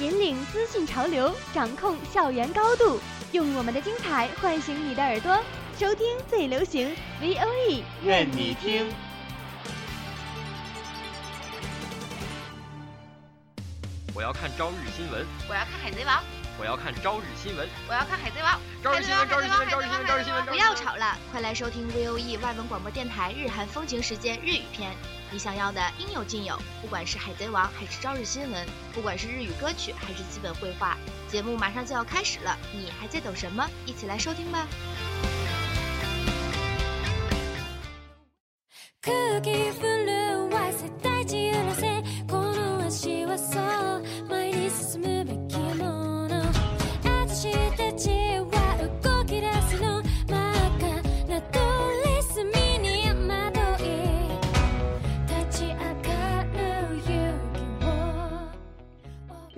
引领资讯潮流，掌控校园高度，用我们的精彩唤醒你的耳朵，收听最流行 V O E，任你听。我要看朝日新闻。我要看海贼王。我要看朝日新闻。我要看海贼王。朝日新闻，朝日新闻，朝日新闻，朝日新闻。不要吵了，快来收听 V O E 外文广播电台日韩风情时间日语篇。你想要的应有尽有，不管是海贼王还是朝日新闻，不管是日语歌曲还是基本绘画，节目马上就要开始了，你还在等什么？一起来收听吧。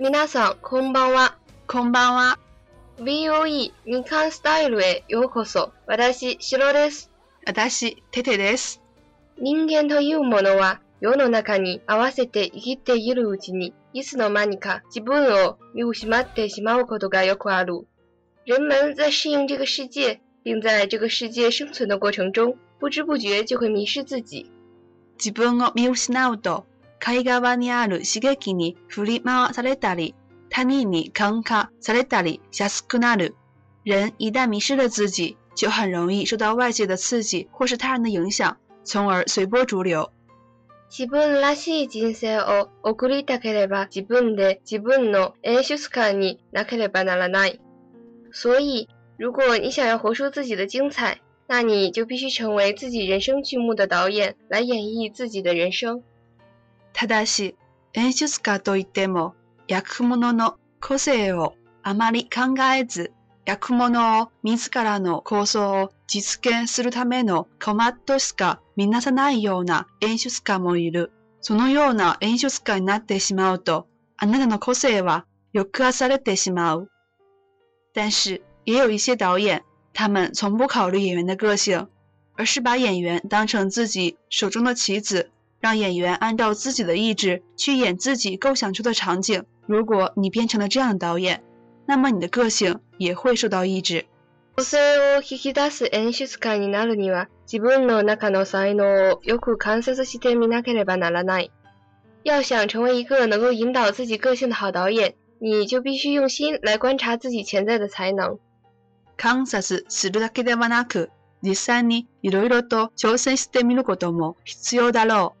皆さん、こんばんは。こんばんは。v o e 日間スタイルへようこそ。私、シロです。私、テテです。人間というものは、世の中に合わせて生きているうちに、いつの間にか自分を見失ってしまうことがよくある。人们在适应这个世界，并在这个世界生存的过程中，不知不觉就会迷失自己。自分を見失うと、外側にある刺激に振り回されたり、他人に感化されたり、邪しくなる。人一旦迷失了自己，就很容易受到外界的刺激或是他人的影响，从而随波逐流。所以，如果你想要活出自己的精彩，那你就必须成为自己人生剧目的导演，来演绎自己的人生。ただし、演出家といっても、役物の個性をあまり考えず、役物を自らの構想を実現するためのコマットしか見なさないような演出家もいる。そのような演出家になってしまうと、あなたの個性は抑圧されてしまう。但是也有一些导演，他们从不考虑演员的个性，而是把演员当成自己手中的棋子让演员按照自己的意志去演自己构想出的场景。如果你变成了这样的导演，那么你的个性也会受到抑制。性を引き出す演出家になるには、自分の中の才能をよく観察してみなければならない。要想成为一个能够引导自己个性的好导演，你就必须用心来观察自己潜在的才能。観察するだけではなく、実際にいろいろと挑戦してみることも必要だろう。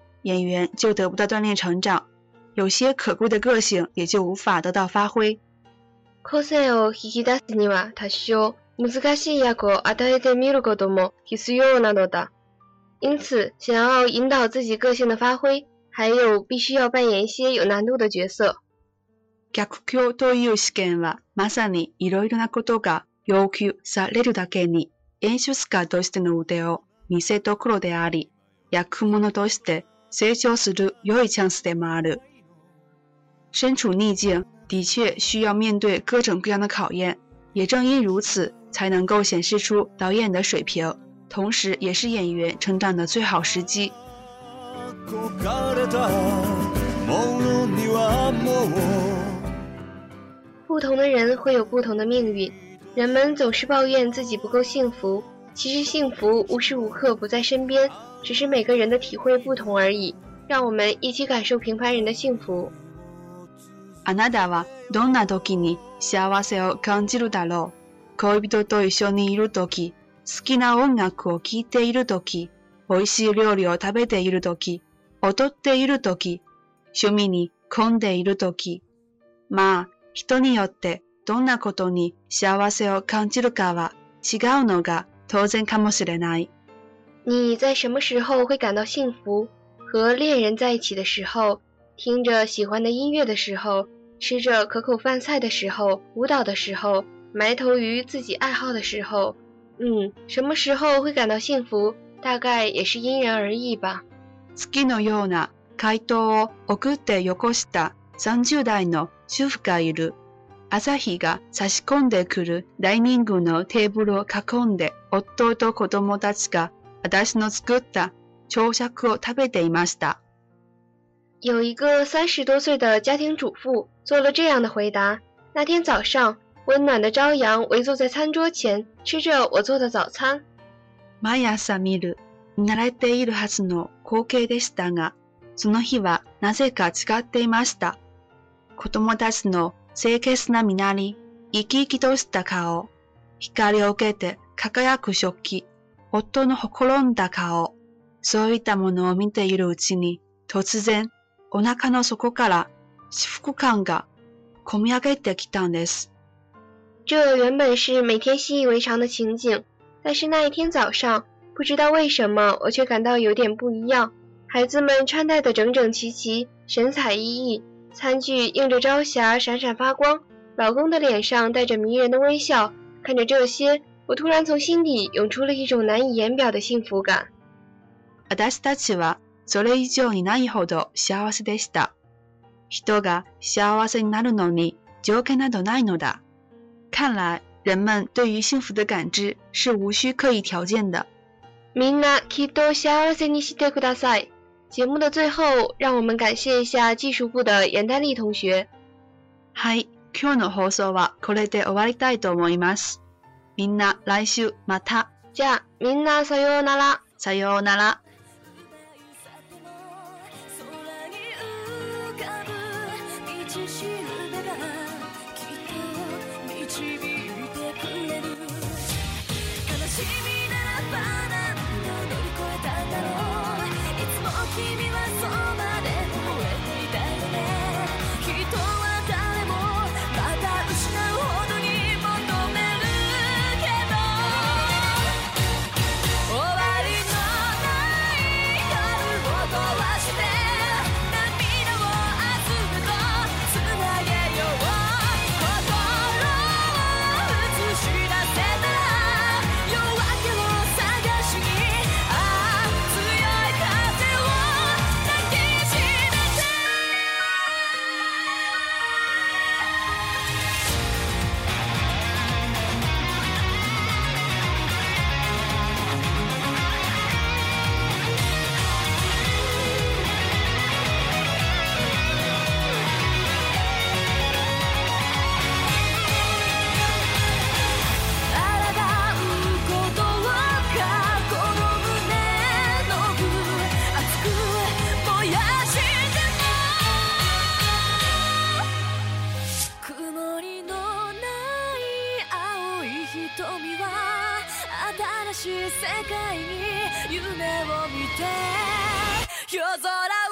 演员就得不到锻炼成长，有些可贵的个性也就无法得到发挥。個性を引き出すには多少難しい役を与えてみることも必要なのだ。因此，想要引导自己个性的发挥，还有必须要扮演一些有难度的角色。逆境という試験はまさにいろいろなことが要求されるだけに演出家としての腕を見せどころであり、役者として谁笑死都有一枪死的马路。身处逆境，的确需要面对各种各样的考验，也正因如此，才能够显示出导演的水平，同时也是演员成长的最好时机。不同的人会有不同的命运，人们总是抱怨自己不够幸福。其实幸福无时无刻不在身边，只是每个人的体会不同而已。让我们一起感受平凡人的幸福。あなたはどんな時に幸せを感じるだろう？恋人と一緒にいる好きな音楽を聴いているしい料理を食べている踊っている趣味にいるまあ、人によってどんなことに幸せを感じるかは違うのが。你在什么时候会感到幸福？和恋人在一起的时候，听着喜欢的音乐的时候，吃着可口饭菜的时候，舞蹈的时候，埋头于自己爱好的时候……嗯，什么时候会感到幸福，大概也是因人而异吧。朝日が差し込んでくるダイニングのテーブルを囲んで、夫と子供たちが私の作った朝食を食べていました。有一个三十多岁的家庭主妇做了这样的回答：那天早上，温暖的朝阳围坐在餐桌前，吃着我做的早餐。毎朝見る、慣れているはずの光景でしたが、その日はなぜか違っていました。子供たちの清潔な身なり、生き生きとした顔、光を受けて輝く食器、夫のほころんだ顔、そういったものを見ているうちに、突然、お腹の底から私服感が込み上げてきたんです。这原本是每天习以为常的情景，但是那一天早上，不知道为什么，我却感到有点不一样。孩子们穿戴的整整齐齐，神采奕奕，餐具映着朝霞，闪闪发光。老公的脸上带着迷人的微笑，看着这些，我突然从心底涌出了一种难以言表的幸福感。看来人们对于幸福的感知是无需刻意条件的。节目的最后，让我们感谢一下技术部的严丹丽同学。嗨，今日の放送はこれで終わりたいと思います。みんな来週また。じゃあみんなさようなら。さようなら。Jimmy しい世界に夢を見て夜空を